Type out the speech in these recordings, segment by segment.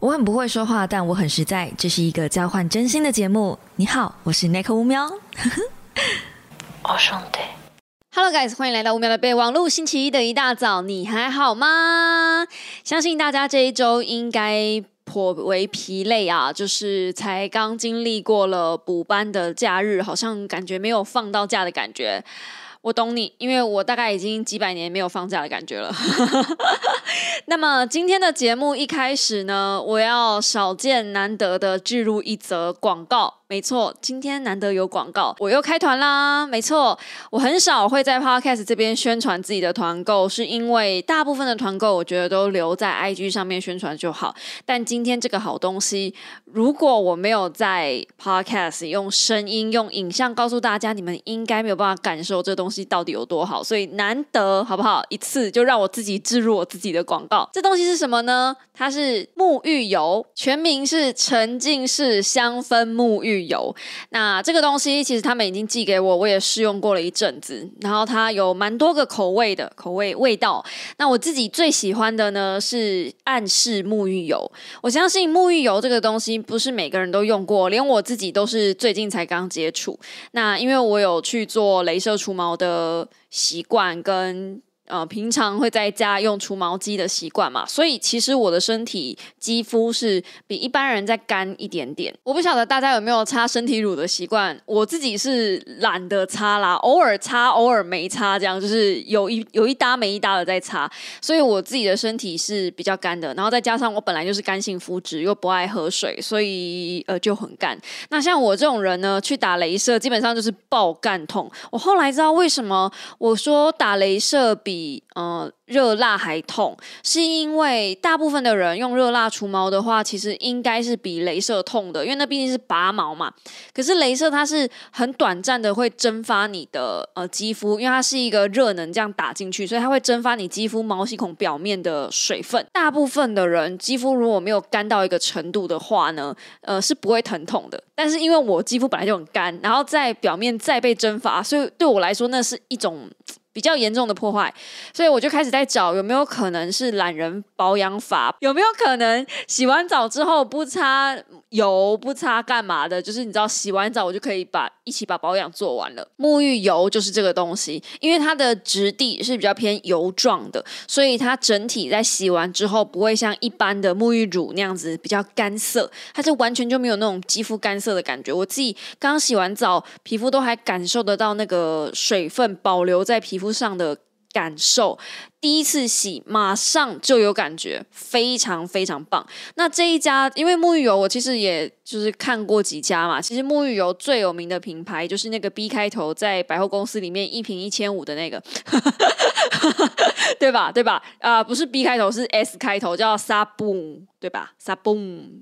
我很不会说话，但我很实在。这是一个交换真心的节目。你好，我是 Nick 乌喵。我兄弟。Hello guys，欢迎来到五秒的备忘录。星期一的一大早，你还好吗？相信大家这一周应该颇为疲累啊，就是才刚经历过了补班的假日，好像感觉没有放到假的感觉。我懂你，因为我大概已经几百年没有放假的感觉了。那么今天的节目一开始呢，我要少见难得的置入一则广告。没错，今天难得有广告，我又开团啦。没错，我很少会在 Podcast 这边宣传自己的团购，是因为大部分的团购我觉得都留在 IG 上面宣传就好。但今天这个好东西，如果我没有在 Podcast 用声音、用影像告诉大家，你们应该没有办法感受这东东西到底有多好。所以难得，好不好？一次就让我自己置入我自己的广告。这东西是什么呢？它是沐浴油，全名是沉浸式香氛沐浴油。那这个东西其实他们已经寄给我，我也试用过了一阵子，然后它有蛮多个口味的口味味道。那我自己最喜欢的呢是暗示沐浴油。我相信沐浴油这个东西不是每个人都用过，连我自己都是最近才刚接触。那因为我有去做镭射除毛的习惯跟。呃，平常会在家用除毛机的习惯嘛，所以其实我的身体肌肤是比一般人再干一点点。我不晓得大家有没有擦身体乳的习惯，我自己是懒得擦啦，偶尔擦，偶尔没擦，这样就是有一有一搭没一搭的在擦。所以我自己的身体是比较干的，然后再加上我本来就是干性肤质，又不爱喝水，所以呃就很干。那像我这种人呢，去打镭射基本上就是爆干痛。我后来知道为什么我说打镭射比比呃热蜡还痛，是因为大部分的人用热蜡除毛的话，其实应该是比镭射痛的，因为那毕竟是拔毛嘛。可是镭射它是很短暂的会蒸发你的呃肌肤，因为它是一个热能这样打进去，所以它会蒸发你肌肤毛细孔表面的水分。大部分的人肌肤如果没有干到一个程度的话呢，呃是不会疼痛的。但是因为我肌肤本来就很干，然后在表面再被蒸发，所以对我来说那是一种。比较严重的破坏，所以我就开始在找有没有可能是懒人保养法，有没有可能洗完澡之后不擦油、不擦干嘛的？就是你知道，洗完澡我就可以把一起把保养做完了。沐浴油就是这个东西，因为它的质地是比较偏油状的，所以它整体在洗完之后不会像一般的沐浴乳那样子比较干涩，它就完全就没有那种肌肤干涩的感觉。我自己刚洗完澡，皮肤都还感受得到那个水分保留在皮肤上的感受，第一次洗马上就有感觉，非常非常棒。那这一家，因为沐浴油我其实也就是看过几家嘛，其实沐浴油最有名的品牌就是那个 B 开头，在百货公司里面一瓶一千五的那个，对吧？对吧？啊、不是 B 开头，是 S 开头，叫 Sabon，对吧？Sabon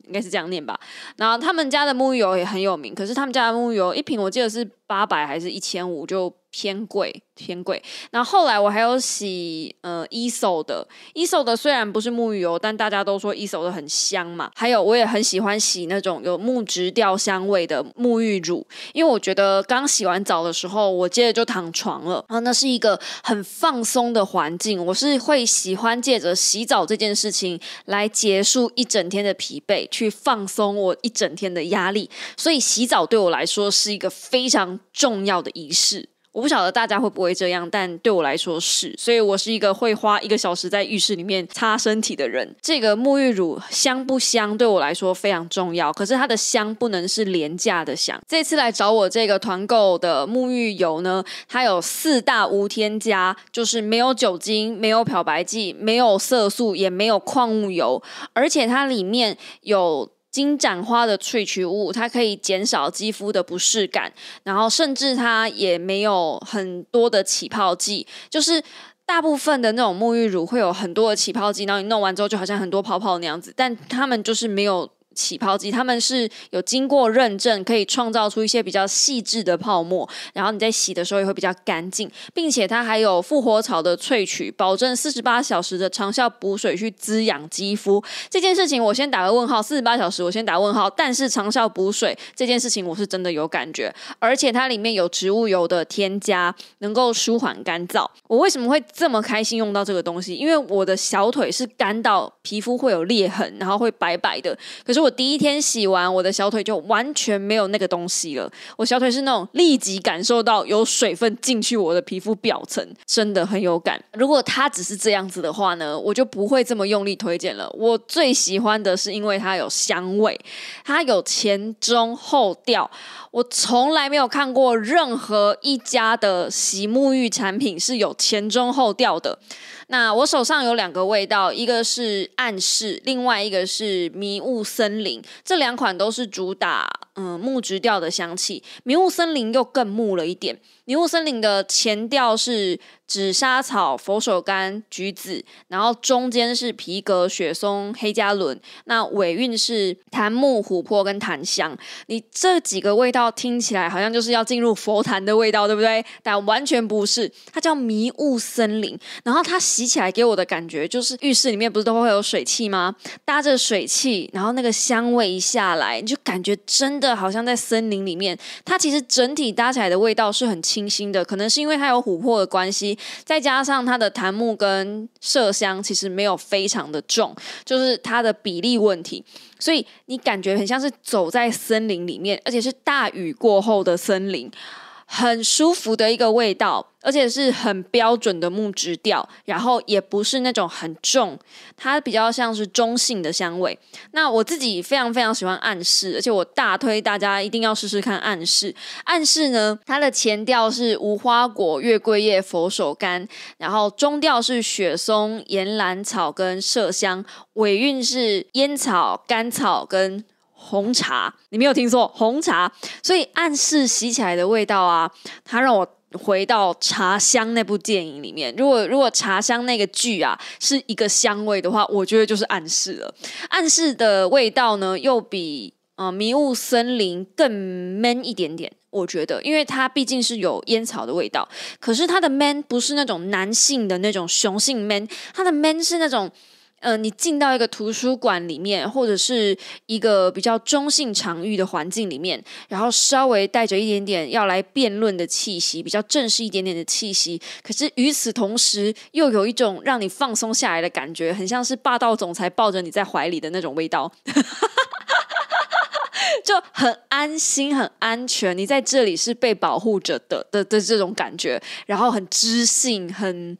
应该是这样念吧。然后他们家的沐浴油也很有名，可是他们家的沐浴油一瓶我记得是八百还是一千五，就偏贵偏贵。然后后来我还有洗呃 ESO 的，ESO 的虽然不是沐浴油，但大家都说 ESO 的很香嘛。还有我也很喜欢洗那种有木质调香味的沐浴乳，因为我觉得刚洗完澡的时候，我接着就躺床了，然后那是一个很放松的环境。我是会喜欢借着洗澡这件事情来结束一整天的疲惫，去放松我一整天的压力。所以洗澡对我来说是一个非常重要的仪式。我不晓得大家会不会这样，但对我来说是，所以我是一个会花一个小时在浴室里面擦身体的人。这个沐浴乳香不香对我来说非常重要，可是它的香不能是廉价的香。这次来找我这个团购的沐浴油呢，它有四大无添加，就是没有酒精、没有漂白剂、没有色素，也没有矿物油，而且它里面有。金盏花的萃取物，它可以减少肌肤的不适感，然后甚至它也没有很多的起泡剂，就是大部分的那种沐浴乳会有很多的起泡剂，然后你弄完之后就好像很多泡泡那样子，但他们就是没有。起泡剂，他们是有经过认证，可以创造出一些比较细致的泡沫，然后你在洗的时候也会比较干净，并且它还有复活草的萃取，保证四十八小时的长效补水去滋养肌肤。这件事情我先打个问号，四十八小时我先打问号，但是长效补水这件事情我是真的有感觉，而且它里面有植物油的添加，能够舒缓干燥。我为什么会这么开心用到这个东西？因为我的小腿是干到皮肤会有裂痕，然后会白白的。可是我第一天洗完，我的小腿就完全没有那个东西了。我小腿是那种立即感受到有水分进去我的皮肤表层，真的很有感。如果它只是这样子的话呢，我就不会这么用力推荐了。我最喜欢的是因为它有香味，它有前中后调。我从来没有看过任何一家的洗沐浴产品是有前中后调的。那我手上有两个味道，一个是暗示，另外一个是迷雾森林。这两款都是主打嗯木质调的香气，迷雾森林又更木了一点。迷雾森林的前调是紫砂草、佛手柑、橘子，然后中间是皮革、雪松、黑加仑，那尾韵是檀木、琥珀跟檀香。你这几个味道听起来好像就是要进入佛坛的味道，对不对？但完全不是，它叫迷雾森林。然后它洗起来给我的感觉就是浴室里面不是都会有水汽吗？搭着水汽，然后那个香味一下来，你就感觉真的好像在森林里面。它其实整体搭起来的味道是很清清新的，可能是因为它有琥珀的关系，再加上它的檀木跟麝香其实没有非常的重，就是它的比例问题，所以你感觉很像是走在森林里面，而且是大雨过后的森林。很舒服的一个味道，而且是很标准的木质调，然后也不是那种很重，它比较像是中性的香味。那我自己非常非常喜欢暗示，而且我大推大家一定要试试看暗示。暗示呢，它的前调是无花果、月桂叶、佛手柑，然后中调是雪松、岩兰草跟麝香，尾韵是烟草、甘草跟。红茶，你没有听错，红茶。所以暗示洗起来的味道啊，它让我回到《茶香》那部电影里面。如果如果《茶香》那个剧啊是一个香味的话，我觉得就是暗示了。暗示的味道呢，又比呃迷雾森林更 man 一点点。我觉得，因为它毕竟是有烟草的味道，可是它的 man 不是那种男性的那种雄性 man，它的 man 是那种。呃，你进到一个图书馆里面，或者是一个比较中性场域的环境里面，然后稍微带着一点点要来辩论的气息，比较正式一点点的气息。可是与此同时，又有一种让你放松下来的感觉，很像是霸道总裁抱着你在怀里的那种味道，就很安心、很安全。你在这里是被保护着的的的这种感觉，然后很知性，很。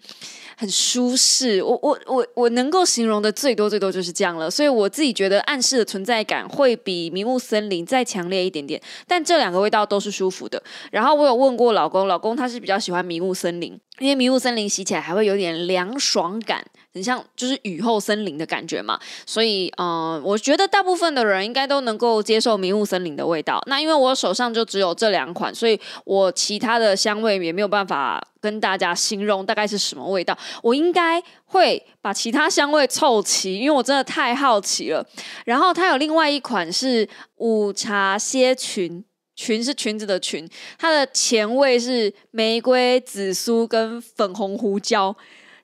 很舒适，我我我我能够形容的最多最多就是这样了，所以我自己觉得暗示的存在感会比迷雾森林再强烈一点点，但这两个味道都是舒服的。然后我有问过老公，老公他是比较喜欢迷雾森林，因为迷雾森林洗起来还会有点凉爽感。很像就是雨后森林的感觉嘛，所以嗯，我觉得大部分的人应该都能够接受迷雾森林的味道。那因为我手上就只有这两款，所以我其他的香味也没有办法跟大家形容大概是什么味道。我应该会把其他香味凑齐，因为我真的太好奇了。然后它有另外一款是午茶歇裙，裙是裙子的裙，它的前味是玫瑰、紫苏跟粉红胡椒。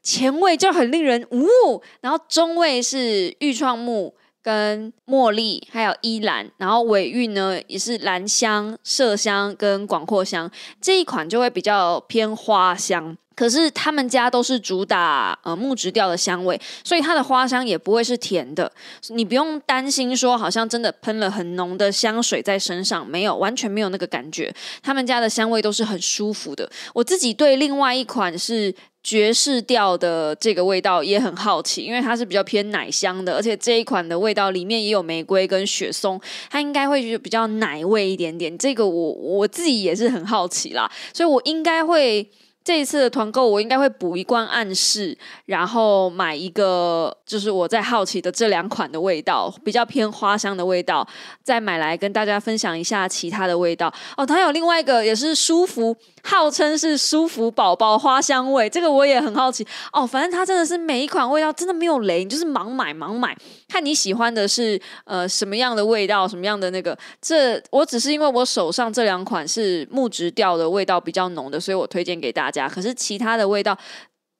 前味就很令人呜，然后中味是玉创木跟茉莉，还有依兰，然后尾韵呢也是兰香、麝香跟广藿香，这一款就会比较偏花香。可是他们家都是主打呃木质调的香味，所以它的花香也不会是甜的，你不用担心说好像真的喷了很浓的香水在身上，没有，完全没有那个感觉。他们家的香味都是很舒服的。我自己对另外一款是。爵士调的这个味道也很好奇，因为它是比较偏奶香的，而且这一款的味道里面也有玫瑰跟雪松，它应该会比较奶味一点点。这个我我自己也是很好奇啦，所以我应该会。这一次的团购，我应该会补一罐暗示，然后买一个，就是我在好奇的这两款的味道，比较偏花香的味道，再买来跟大家分享一下其他的味道。哦，它有另外一个也是舒服，号称是舒服宝宝花香味，这个我也很好奇。哦，反正它真的是每一款味道真的没有雷，你就是盲买盲买。看你喜欢的是呃什么样的味道，什么样的那个。这我只是因为我手上这两款是木质调的味道比较浓的，所以我推荐给大家。可是其他的味道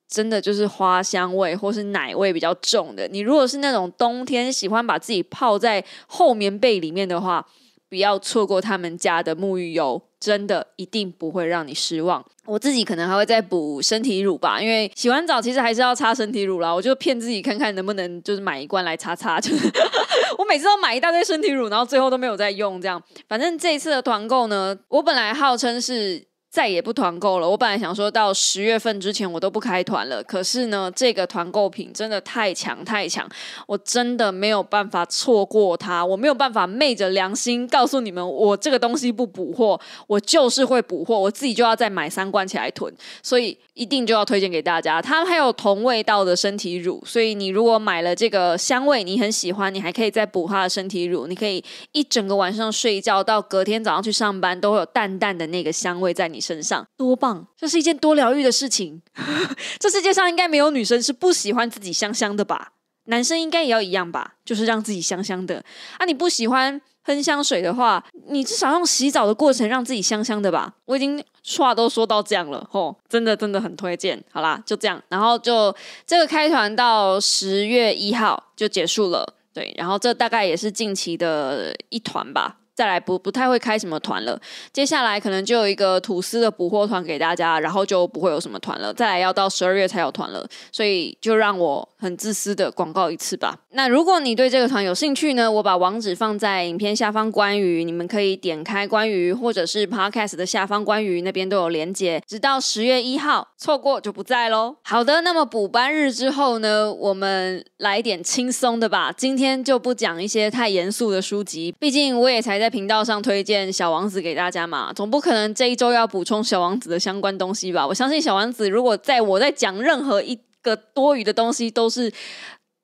真的就是花香味或是奶味比较重的。你如果是那种冬天喜欢把自己泡在厚棉被里面的话，不要错过他们家的沐浴油。真的一定不会让你失望。我自己可能还会再补身体乳吧，因为洗完澡其实还是要擦身体乳啦。我就骗自己看看能不能就是买一罐来擦擦。就 我每次都买一大堆身体乳，然后最后都没有再用。这样，反正这一次的团购呢，我本来号称是。再也不团购了。我本来想说到十月份之前我都不开团了，可是呢，这个团购品真的太强太强，我真的没有办法错过它。我没有办法昧着良心告诉你们，我这个东西不补货，我就是会补货，我自己就要再买三罐起来囤。所以一定就要推荐给大家。它还有同味道的身体乳，所以你如果买了这个香味你很喜欢，你还可以再补它的身体乳。你可以一整个晚上睡觉到隔天早上去上班，都会有淡淡的那个香味在你。身上多棒，这是一件多疗愈的事情。这世界上应该没有女生是不喜欢自己香香的吧？男生应该也要一样吧？就是让自己香香的啊！你不喜欢喷香水的话，你至少用洗澡的过程让自己香香的吧？我已经话都说到这样了，吼，真的真的很推荐。好啦，就这样，然后就这个开团到十月一号就结束了，对，然后这大概也是近期的一团吧。再来不不太会开什么团了，接下来可能就有一个吐司的补货团给大家，然后就不会有什么团了。再来要到十二月才有团了，所以就让我很自私的广告一次吧。那如果你对这个团有兴趣呢，我把网址放在影片下方关于，你们可以点开关于或者是 Podcast 的下方关于那边都有连接，直到十月一号，错过就不在喽。好的，那么补班日之后呢，我们来一点轻松的吧。今天就不讲一些太严肃的书籍，毕竟我也才。在频道上推荐《小王子》给大家嘛，总不可能这一周要补充《小王子》的相关东西吧？我相信《小王子》如果在我在讲任何一个多余的东西，都是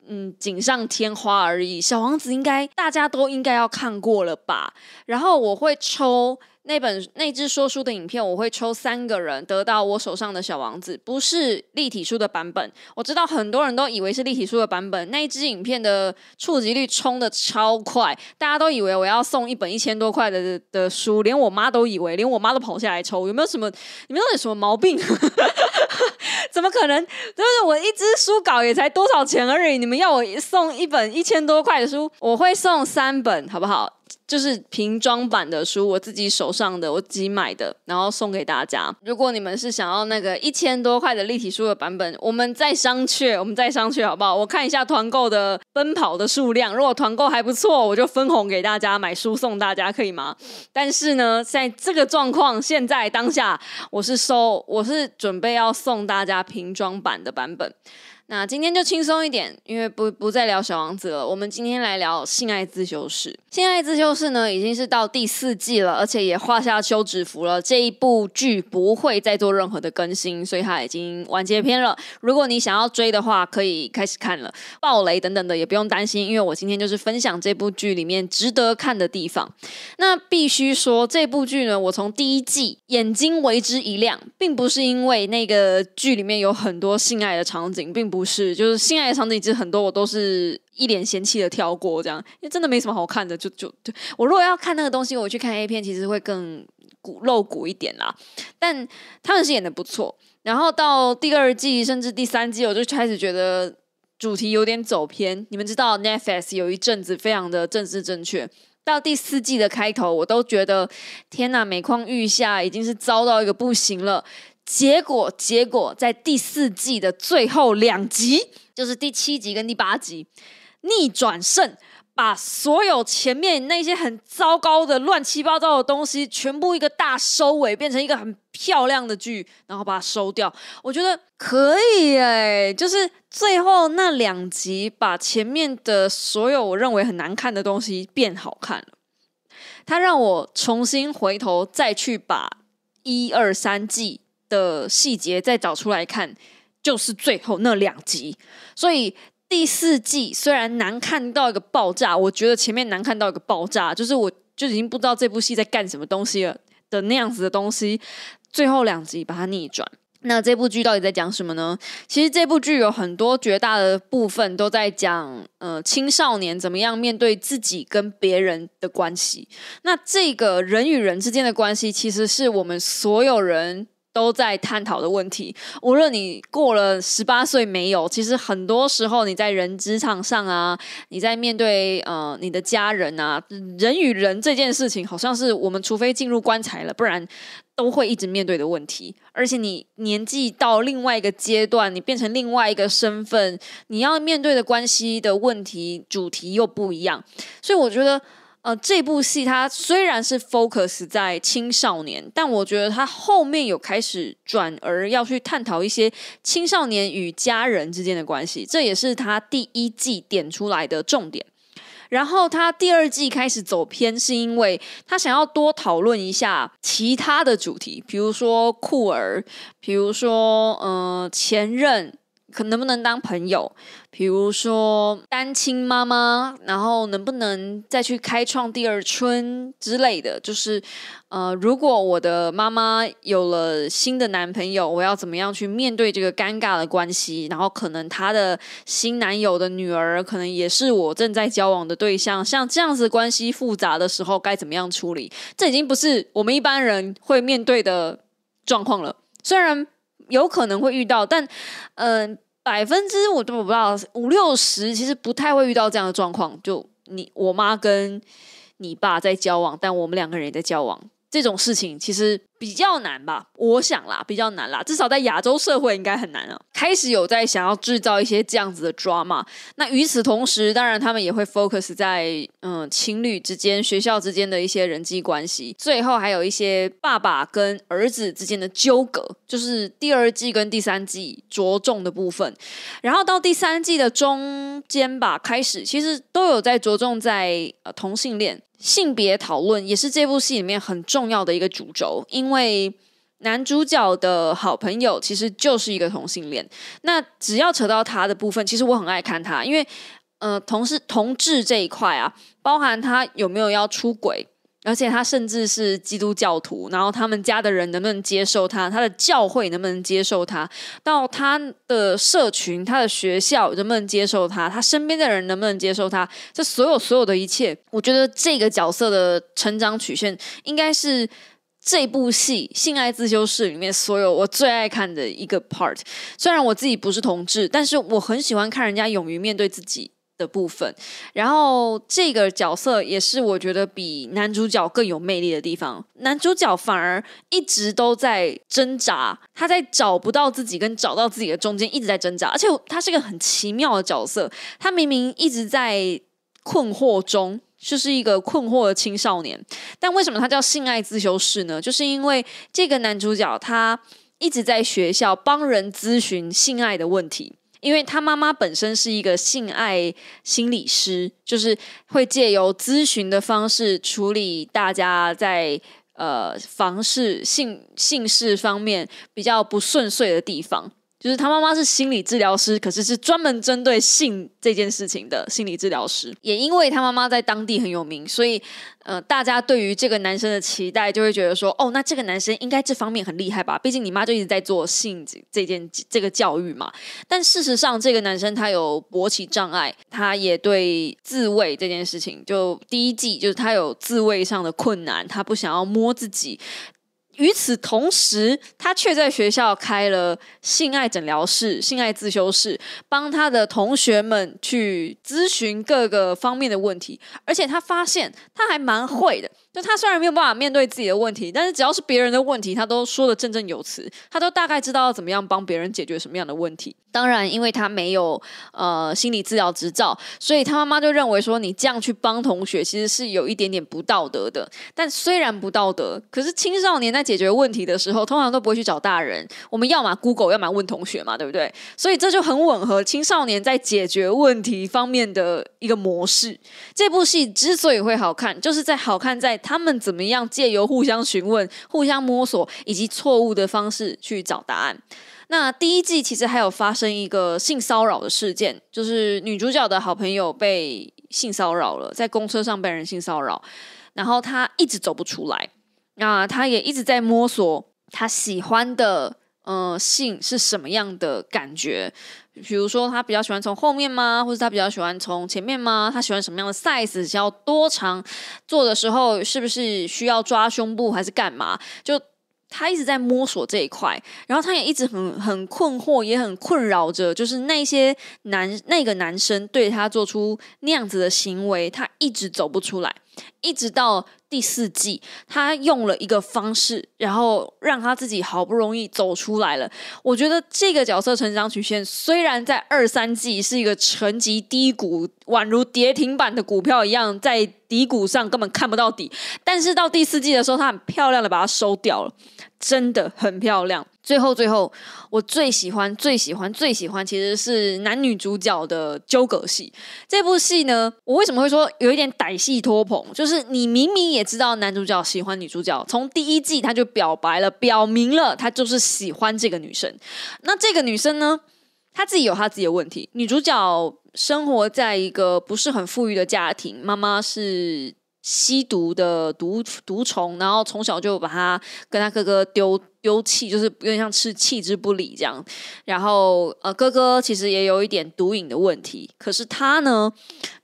嗯锦上添花而已。《小王子》应该大家都应该要看过了吧？然后我会抽。那本那支说书的影片，我会抽三个人得到我手上的小王子，不是立体书的版本。我知道很多人都以为是立体书的版本，那一支影片的触及率冲的超快，大家都以为我要送一本一千多块的的书，连我妈都以为，连我妈都跑下来抽。有没有什么？你们到底什么毛病？怎么可能？就是我一支书稿也才多少钱而已，你们要我送一本一千多块的书，我会送三本，好不好？就是瓶装版的书，我自己手上的，我自己买的，然后送给大家。如果你们是想要那个一千多块的立体书的版本，我们再商榷，我们再商榷好不好？我看一下团购的奔跑的数量，如果团购还不错，我就分红给大家买书送大家，可以吗？但是呢，在这个状况，现在当下，我是收，我是准备要送大家瓶装版的版本。那今天就轻松一点，因为不不再聊小王子了。我们今天来聊性爱自修室。性爱自修室呢，已经是到第四季了，而且也画下休止符了。这一部剧不会再做任何的更新，所以它已经完结篇了。如果你想要追的话，可以开始看了。暴雷等等的也不用担心，因为我今天就是分享这部剧里面值得看的地方。那必须说，这部剧呢，我从第一季眼睛为之一亮，并不是因为那个剧里面有很多性爱的场景，并不。不是，就是性爱的场景其实很多，我都是一脸嫌弃的跳过，这样，因为真的没什么好看的。就就对我如果要看那个东西，我去看 A 片，其实会更骨露骨一点啦。但他们是演的不错。然后到第二季甚至第三季，我就开始觉得主题有点走偏。你们知道 Netflix 有一阵子非常的政治正确，到第四季的开头，我都觉得天哪，每况愈下，已经是糟到一个不行了。结果，结果在第四季的最后两集，就是第七集跟第八集，逆转胜，把所有前面那些很糟糕的、乱七八糟的东西，全部一个大收尾，变成一个很漂亮的剧，然后把它收掉。我觉得可以哎，就是最后那两集，把前面的所有我认为很难看的东西变好看了。他让我重新回头再去把一二三季。的细节再找出来看，就是最后那两集。所以第四季虽然难看到一个爆炸，我觉得前面难看到一个爆炸，就是我就已经不知道这部戏在干什么东西了的那样子的东西。最后两集把它逆转，那这部剧到底在讲什么呢？其实这部剧有很多绝大的部分都在讲，呃，青少年怎么样面对自己跟别人的关系。那这个人与人之间的关系，其实是我们所有人。都在探讨的问题，无论你过了十八岁没有，其实很多时候你在人职场上啊，你在面对呃你的家人啊，人与人这件事情，好像是我们除非进入棺材了，不然都会一直面对的问题。而且你年纪到另外一个阶段，你变成另外一个身份，你要面对的关系的问题主题又不一样，所以我觉得。呃，这部戏它虽然是 focus 在青少年，但我觉得它后面有开始转而要去探讨一些青少年与家人之间的关系，这也是他第一季点出来的重点。然后他第二季开始走偏，是因为他想要多讨论一下其他的主题，比如说酷儿，比如说呃前任。可能不能当朋友？比如说单亲妈妈，然后能不能再去开创第二春之类的？就是呃，如果我的妈妈有了新的男朋友，我要怎么样去面对这个尴尬的关系？然后可能她的新男友的女儿，可能也是我正在交往的对象。像这样子关系复杂的时候，该怎么样处理？这已经不是我们一般人会面对的状况了。虽然。有可能会遇到，但嗯，百分之我都不知道五六十，其实不太会遇到这样的状况。就你我妈跟你爸在交往，但我们两个人也在交往。这种事情其实比较难吧，我想啦，比较难啦，至少在亚洲社会应该很难啊。开始有在想要制造一些这样子的 drama，那与此同时，当然他们也会 focus 在嗯情侣之间、学校之间的一些人际关系，最后还有一些爸爸跟儿子之间的纠葛，就是第二季跟第三季着重的部分。然后到第三季的中间吧，开始其实都有在着重在呃同性恋。性别讨论也是这部戏里面很重要的一个主轴，因因为男主角的好朋友其实就是一个同性恋。那只要扯到他的部分，其实我很爱看他，因为呃，同是同志这一块啊，包含他有没有要出轨。而且他甚至是基督教徒，然后他们家的人能不能接受他？他的教会能不能接受他？到他的社群、他的学校能不能接受他？他身边的人能不能接受他？这所有所有的一切，我觉得这个角色的成长曲线，应该是这部戏《性爱自修室》里面所有我最爱看的一个 part。虽然我自己不是同志，但是我很喜欢看人家勇于面对自己。的部分，然后这个角色也是我觉得比男主角更有魅力的地方。男主角反而一直都在挣扎，他在找不到自己跟找到自己的中间一直在挣扎，而且他是个很奇妙的角色。他明明一直在困惑中，就是一个困惑的青少年。但为什么他叫性爱自修室呢？就是因为这个男主角他一直在学校帮人咨询性爱的问题。因为他妈妈本身是一个性爱心理师，就是会借由咨询的方式处理大家在呃房事性性事方面比较不顺遂的地方。就是他妈妈是心理治疗师，可是是专门针对性这件事情的心理治疗师。也因为他妈妈在当地很有名，所以呃，大家对于这个男生的期待就会觉得说，哦，那这个男生应该这方面很厉害吧？毕竟你妈就一直在做性这件这个教育嘛。但事实上，这个男生他有勃起障碍，他也对自慰这件事情，就第一季就是他有自慰上的困难，他不想要摸自己。与此同时，他却在学校开了性爱诊疗室、性爱自修室，帮他的同学们去咨询各个方面的问题。而且他发现他还蛮会的，就他虽然没有办法面对自己的问题，但是只要是别人的问题，他都说的振振有词，他都大概知道要怎么样帮别人解决什么样的问题。当然，因为他没有呃心理治疗执照，所以他妈妈就认为说，你这样去帮同学，其实是有一点点不道德的。但虽然不道德，可是青少年在解决问题的时候，通常都不会去找大人。我们要么 Google，要么问同学嘛，对不对？所以这就很吻合青少年在解决问题方面的一个模式。这部戏之所以会好看，就是在好看在他们怎么样借由互相询问、互相摸索以及错误的方式去找答案。那第一季其实还有发生一个性骚扰的事件，就是女主角的好朋友被性骚扰了，在公车上被人性骚扰，然后她一直走不出来，那她也一直在摸索她喜欢的呃性是什么样的感觉。比如说，他比较喜欢从后面吗？或者他比较喜欢从前面吗？他喜欢什么样的 size？需要多长？做的时候是不是需要抓胸部还是干嘛？就他一直在摸索这一块，然后他也一直很很困惑，也很困扰着，就是那些男那个男生对他做出那样子的行为，他一直走不出来，一直到。第四季，他用了一个方式，然后让他自己好不容易走出来了。我觉得这个角色成长曲线虽然在二三季是一个沉寂低谷，宛如跌停板的股票一样，在低谷上根本看不到底，但是到第四季的时候，他很漂亮的把它收掉了，真的很漂亮。最后，最后，我最喜欢、最喜欢、最喜欢，其实是男女主角的纠葛戏。这部戏呢，我为什么会说有一点歹戏托棚？就是你明明也知道男主角喜欢女主角，从第一季他就表白了，表明了他就是喜欢这个女生。那这个女生呢，她自己有她自己的问题。女主角生活在一个不是很富裕的家庭，妈妈是吸毒的毒毒虫，然后从小就把他跟他哥哥丢。丢弃就是有点像吃弃之不理这样，然后呃哥哥其实也有一点毒瘾的问题，可是他呢，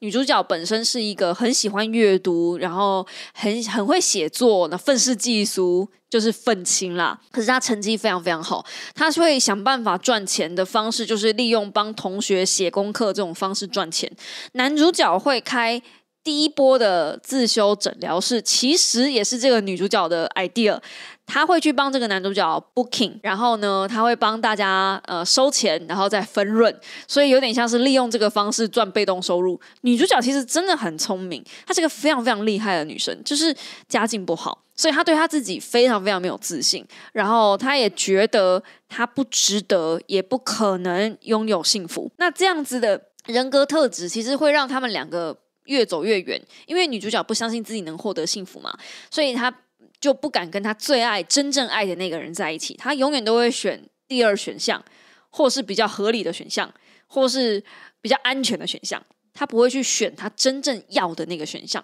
女主角本身是一个很喜欢阅读，然后很很会写作，那愤世嫉俗就是愤青啦。可是他成绩非常非常好，他是会想办法赚钱的方式就是利用帮同学写功课这种方式赚钱。男主角会开。第一波的自修诊疗室其实也是这个女主角的 idea，她会去帮这个男主角 booking，然后呢，他会帮大家呃收钱，然后再分润，所以有点像是利用这个方式赚被动收入。女主角其实真的很聪明，她是个非常非常厉害的女生，就是家境不好，所以她对她自己非常非常没有自信，然后她也觉得她不值得，也不可能拥有幸福。那这样子的人格特质，其实会让他们两个。越走越远，因为女主角不相信自己能获得幸福嘛，所以她就不敢跟她最爱、真正爱的那个人在一起。她永远都会选第二选项，或是比较合理的选项，或是比较安全的选项。她不会去选她真正要的那个选项。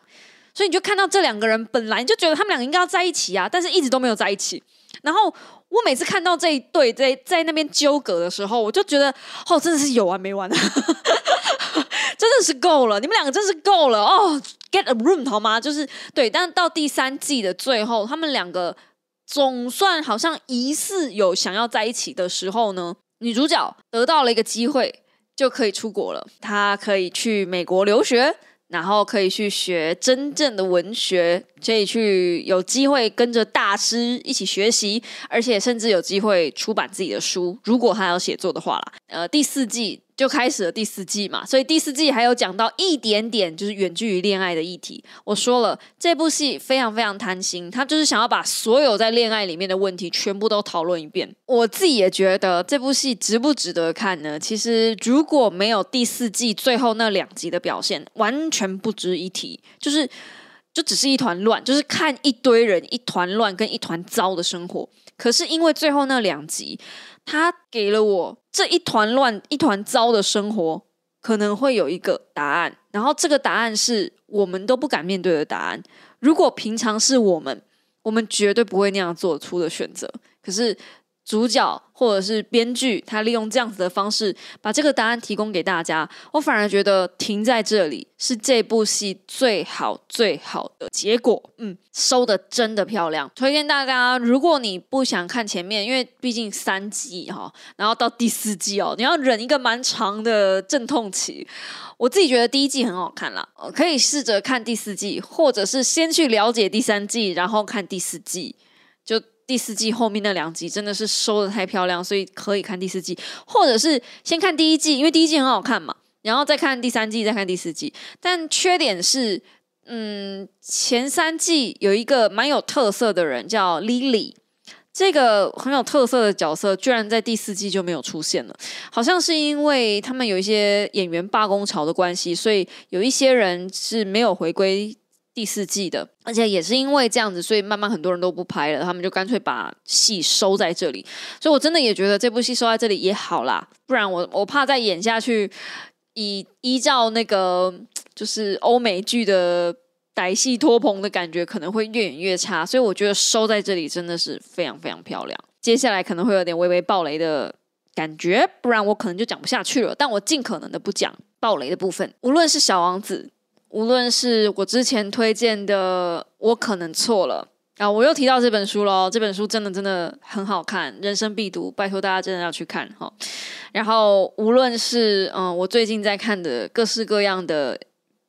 所以你就看到这两个人，本来就觉得他们两个应该要在一起啊，但是一直都没有在一起。然后我每次看到这一对在在那边纠葛的时候，我就觉得哦，真的是有完没完。真的是够了，你们两个真是够了哦！Get a room 好吗？就是对，但到第三季的最后，他们两个总算好像疑似有想要在一起的时候呢，女主角得到了一个机会，就可以出国了。她可以去美国留学，然后可以去学真正的文学，可以去有机会跟着大师一起学习，而且甚至有机会出版自己的书，如果她要写作的话啦。呃，第四季。就开始了第四季嘛，所以第四季还有讲到一点点就是远距离恋爱的议题。我说了，这部戏非常非常贪心，他就是想要把所有在恋爱里面的问题全部都讨论一遍。我自己也觉得这部戏值不值得看呢？其实如果没有第四季最后那两集的表现，完全不值一提。就是就只是一团乱，就是看一堆人一团乱跟一团糟的生活。可是因为最后那两集。他给了我这一团乱、一团糟的生活，可能会有一个答案，然后这个答案是我们都不敢面对的答案。如果平常是我们，我们绝对不会那样做出的选择。可是。主角或者是编剧，他利用这样子的方式把这个答案提供给大家，我反而觉得停在这里是这部戏最好最好的结果。嗯，收的真的漂亮，推荐大家。如果你不想看前面，因为毕竟三季哈，然后到第四季哦，你要忍一个蛮长的阵痛期。我自己觉得第一季很好看啦，可以试着看第四季，或者是先去了解第三季，然后看第四季。第四季后面那两集真的是收的太漂亮，所以可以看第四季，或者是先看第一季，因为第一季很好看嘛，然后再看第三季，再看第四季。但缺点是，嗯，前三季有一个蛮有特色的人叫 Lily，这个很有特色的角色居然在第四季就没有出现了，好像是因为他们有一些演员罢工潮的关系，所以有一些人是没有回归。第四季的，而且也是因为这样子，所以慢慢很多人都不拍了，他们就干脆把戏收在这里。所以我真的也觉得这部戏收在这里也好啦，不然我我怕再演下去，以依照那个就是欧美剧的歹戏托棚的感觉，可能会越演越差。所以我觉得收在这里真的是非常非常漂亮。接下来可能会有点微微爆雷的感觉，不然我可能就讲不下去了。但我尽可能的不讲爆雷的部分，无论是小王子，无论是我之前推荐的，我可能错了。啊！我又提到这本书喽，这本书真的真的很好看，人生必读，拜托大家真的要去看哈。然后无论是嗯，我最近在看的各式各样的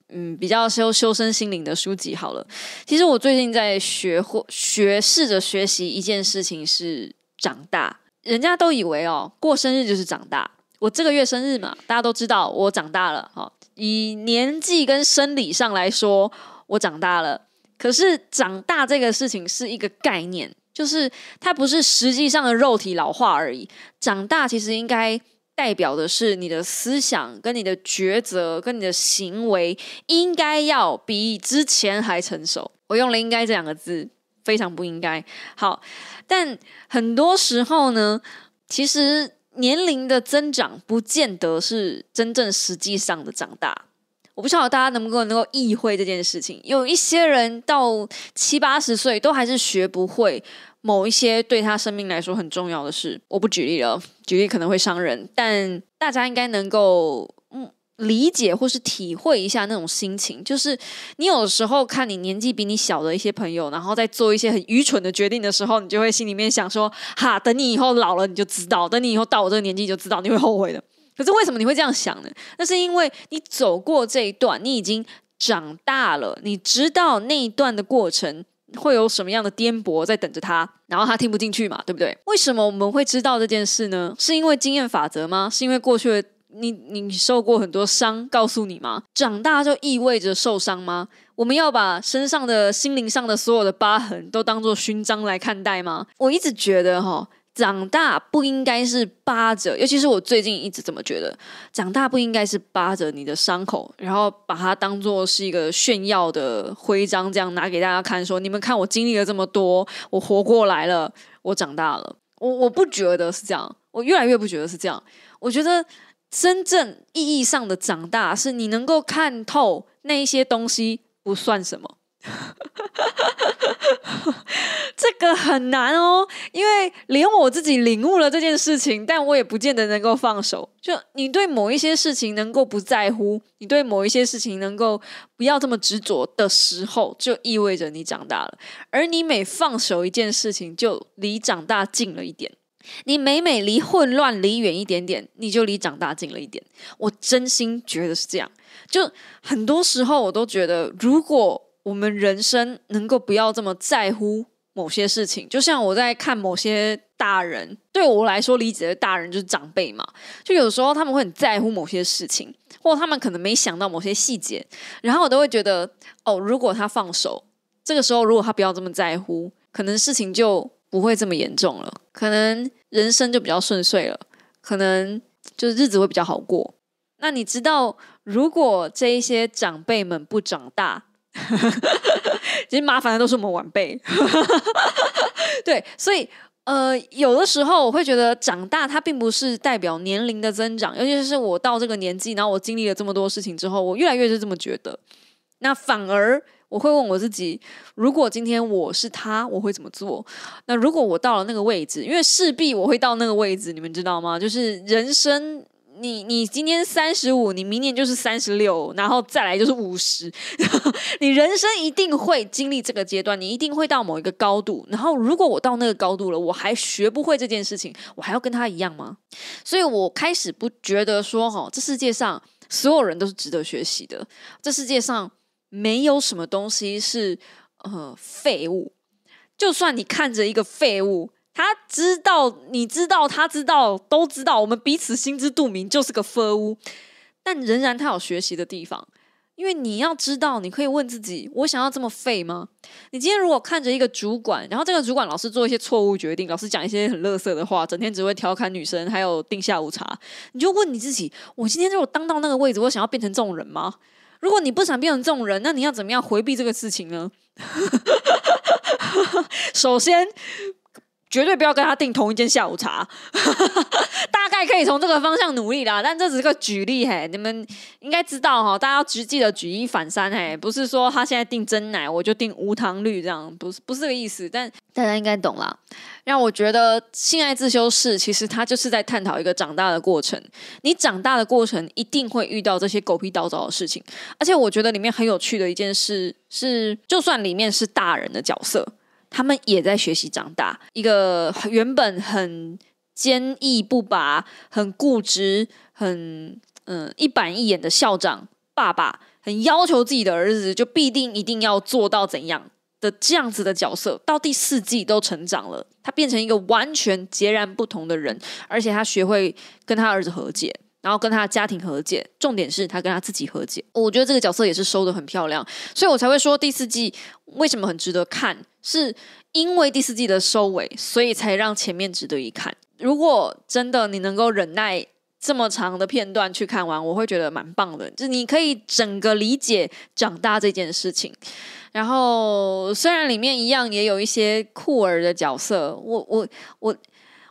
嗯比较修修身心灵的书籍，好了，其实我最近在学或学试着学习一件事情是长大。人家都以为哦，过生日就是长大。我这个月生日嘛，大家都知道我长大了哈。以年纪跟生理上来说，我长大了。可是长大这个事情是一个概念，就是它不是实际上的肉体老化而已。长大其实应该代表的是你的思想、跟你的抉择、跟你的行为，应该要比之前还成熟。我用了“应该”这两个字，非常不应该。好，但很多时候呢，其实年龄的增长不见得是真正实际上的长大。我不知道大家能不能够意会这件事情。有一些人到七八十岁都还是学不会某一些对他生命来说很重要的事。我不举例了，举例可能会伤人，但大家应该能够理解或是体会一下那种心情。就是你有时候看你年纪比你小的一些朋友，然后在做一些很愚蠢的决定的时候，你就会心里面想说：哈，等你以后老了你就知道，等你以后到我这个年纪就知道，你会后悔的。可是为什么你会这样想呢？那是因为你走过这一段，你已经长大了，你知道那一段的过程会有什么样的颠簸在等着他，然后他听不进去嘛，对不对？为什么我们会知道这件事呢？是因为经验法则吗？是因为过去的你你受过很多伤告诉你吗？长大就意味着受伤吗？我们要把身上的心灵上的所有的疤痕都当做勋章来看待吗？我一直觉得哈。长大不应该是扒着，尤其是我最近一直这么觉得，长大不应该是扒着你的伤口，然后把它当做是一个炫耀的徽章，这样拿给大家看，说你们看我经历了这么多，我活过来了，我长大了。我我不觉得是这样，我越来越不觉得是这样。我觉得真正意义上的长大，是你能够看透那一些东西不算什么。这个很难哦，因为连我自己领悟了这件事情，但我也不见得能够放手。就你对某一些事情能够不在乎，你对某一些事情能够不要这么执着的时候，就意味着你长大了。而你每放手一件事情，就离长大近了一点。你每每离混乱离远一点点，你就离长大近了一点。我真心觉得是这样。就很多时候，我都觉得如果。我们人生能够不要这么在乎某些事情，就像我在看某些大人，对我来说理解的大人就是长辈嘛。就有时候他们会很在乎某些事情，或他们可能没想到某些细节，然后我都会觉得，哦，如果他放手，这个时候如果他不要这么在乎，可能事情就不会这么严重了，可能人生就比较顺遂了，可能就是日子会比较好过。那你知道，如果这一些长辈们不长大？其实麻烦的都是我们晚辈，对，所以呃，有的时候我会觉得长大它并不是代表年龄的增长，尤其是我到这个年纪，然后我经历了这么多事情之后，我越来越是这么觉得。那反而我会问我自己：如果今天我是他，我会怎么做？那如果我到了那个位置，因为势必我会到那个位置，你们知道吗？就是人生。你你今天三十五，你明年就是三十六，然后再来就是五十。你人生一定会经历这个阶段，你一定会到某一个高度。然后，如果我到那个高度了，我还学不会这件事情，我还要跟他一样吗？所以我开始不觉得说，哈，这世界上所有人都是值得学习的。这世界上没有什么东西是呃废物，就算你看着一个废物。他知道，你知道，他知道，都知道，我们彼此心知肚明，就是个废物。但仍然他有学习的地方，因为你要知道，你可以问自己：我想要这么废吗？你今天如果看着一个主管，然后这个主管老是做一些错误决定，老是讲一些很乐色的话，整天只会调侃女生，还有订下午茶，你就问你自己：我今天如果当到那个位置，我想要变成这种人吗？如果你不想变成这种人，那你要怎么样回避这个事情呢？首先。绝对不要跟他订同一间下午茶，大概可以从这个方向努力啦。但这只是个举例嘿，你们应该知道哈。大家要记得举一反三嘿，不是说他现在订真奶，我就订无糖绿这样，不是不是这个意思。但大家应该懂啦。让我觉得性爱自修室其实它就是在探讨一个长大的过程。你长大的过程一定会遇到这些狗屁倒灶的事情，而且我觉得里面很有趣的一件事是，就算里面是大人的角色，他们也在学习长大。一个原本很坚毅不拔、很固执、很嗯一板一眼的校长爸爸，很要求自己的儿子就必定一定要做到怎样。的这样子的角色，到第四季都成长了，他变成一个完全截然不同的人，而且他学会跟他儿子和解，然后跟他的家庭和解，重点是他跟他自己和解。我觉得这个角色也是收的很漂亮，所以我才会说第四季为什么很值得看，是因为第四季的收尾，所以才让前面值得一看。如果真的你能够忍耐这么长的片段去看完，我会觉得蛮棒的，就你可以整个理解长大这件事情。然后，虽然里面一样也有一些酷儿的角色，我我我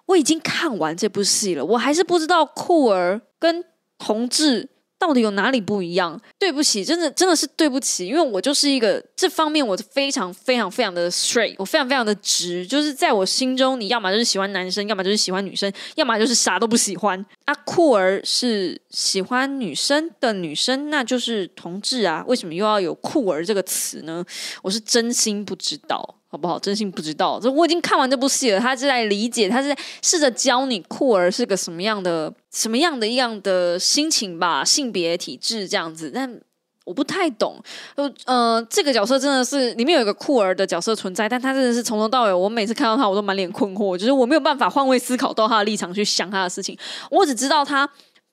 我已经看完这部戏了，我还是不知道酷儿跟同志。到底有哪里不一样？对不起，真的真的是对不起，因为我就是一个这方面我非常非常非常的 straight，我非常非常的直，就是在我心中，你要么就是喜欢男生，要么就是喜欢女生，要么就是啥都不喜欢。啊，酷儿是喜欢女生的女生，那就是同志啊，为什么又要有酷儿这个词呢？我是真心不知道。好不好？真心不知道。这我已经看完这部戏了，他是在理解，他是在试着教你酷儿是个什么样的、什么样的一样的心情吧，性别体质这样子。但我不太懂。呃呃，这个角色真的是里面有一个酷儿的角色存在，但他真的是从头到尾，我每次看到他，我都满脸困惑，就是我没有办法换位思考到他的立场去想他的事情。我只知道他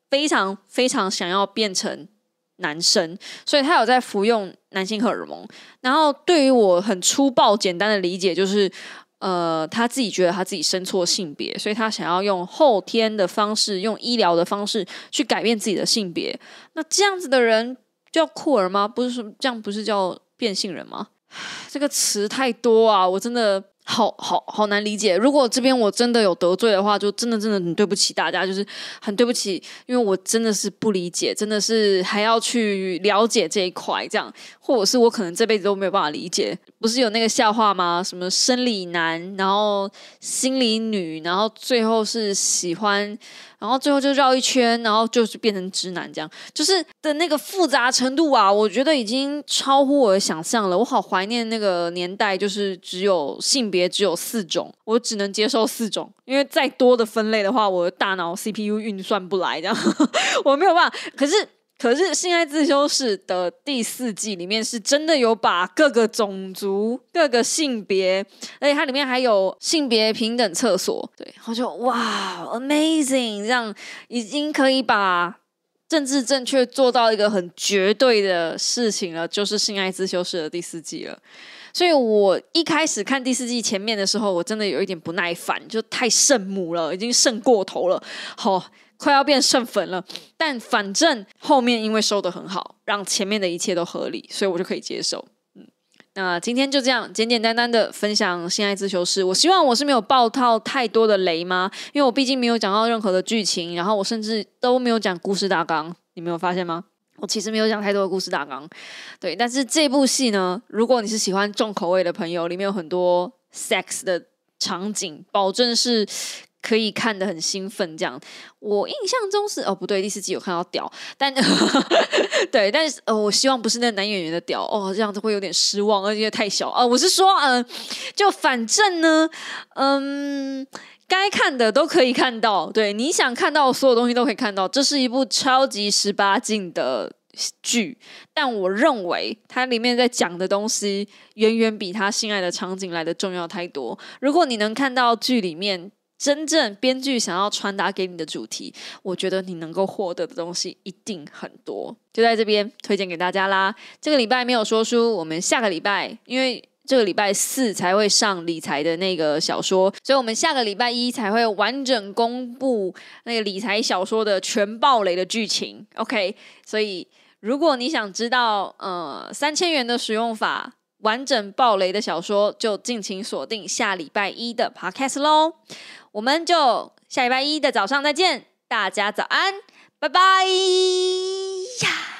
非常非常想要变成。男生，所以他有在服用男性荷尔蒙。然后，对于我很粗暴、简单的理解，就是，呃，他自己觉得他自己生错性别，所以他想要用后天的方式，用医疗的方式去改变自己的性别。那这样子的人叫酷儿吗？不是说这样不是叫变性人吗？这个词太多啊，我真的。好好好难理解。如果这边我真的有得罪的话，就真的真的很对不起大家，就是很对不起，因为我真的是不理解，真的是还要去了解这一块，这样，或者是我可能这辈子都没有办法理解。不是有那个笑话吗？什么生理男，然后心理女，然后最后是喜欢。然后最后就绕一圈，然后就是变成直男这样，就是的那个复杂程度啊，我觉得已经超乎我的想象了。我好怀念那个年代，就是只有性别只有四种，我只能接受四种，因为再多的分类的话，我的大脑 CPU 运算不来，这样 我没有办法。可是。可是《性爱自修室》的第四季里面是真的有把各个种族、各个性别，而且它里面还有性别平等厕所，对，我就哇，amazing，这样已经可以把政治正确做到一个很绝对的事情了，就是《性爱自修室》的第四季了。所以我一开始看第四季前面的时候，我真的有一点不耐烦，就太圣母了，已经圣过头了，好。快要变剩粉了，但反正后面因为收的很好，让前面的一切都合理，所以我就可以接受。嗯，那今天就这样简简单单的分享《性爱自修室》，我希望我是没有爆套太多的雷吗？因为我毕竟没有讲到任何的剧情，然后我甚至都没有讲故事大纲，你没有发现吗？我其实没有讲太多的故事大纲，对。但是这部戏呢，如果你是喜欢重口味的朋友，里面有很多 sex 的场景，保证是。可以看得很兴奋，这样。我印象中是哦，不对，第四季有看到屌，但 对，但是呃，我希望不是那男演员的屌哦，这样子会有点失望，而且太小啊。我是说，嗯，就反正呢，嗯，该看的都可以看到，对，你想看到所有东西都可以看到。这是一部超级十八禁的剧，但我认为它里面在讲的东西远远比他性爱的场景来的重要太多。如果你能看到剧里面。真正编剧想要传达给你的主题，我觉得你能够获得的东西一定很多，就在这边推荐给大家啦。这个礼拜没有说书，我们下个礼拜，因为这个礼拜四才会上理财的那个小说，所以我们下个礼拜一才会完整公布那个理财小说的全暴雷的剧情。OK，所以如果你想知道呃三千元的使用法。完整暴雷的小说，就敬请锁定下礼拜一的 Podcast 喽。我们就下礼拜一的早上再见，大家早安，拜拜呀。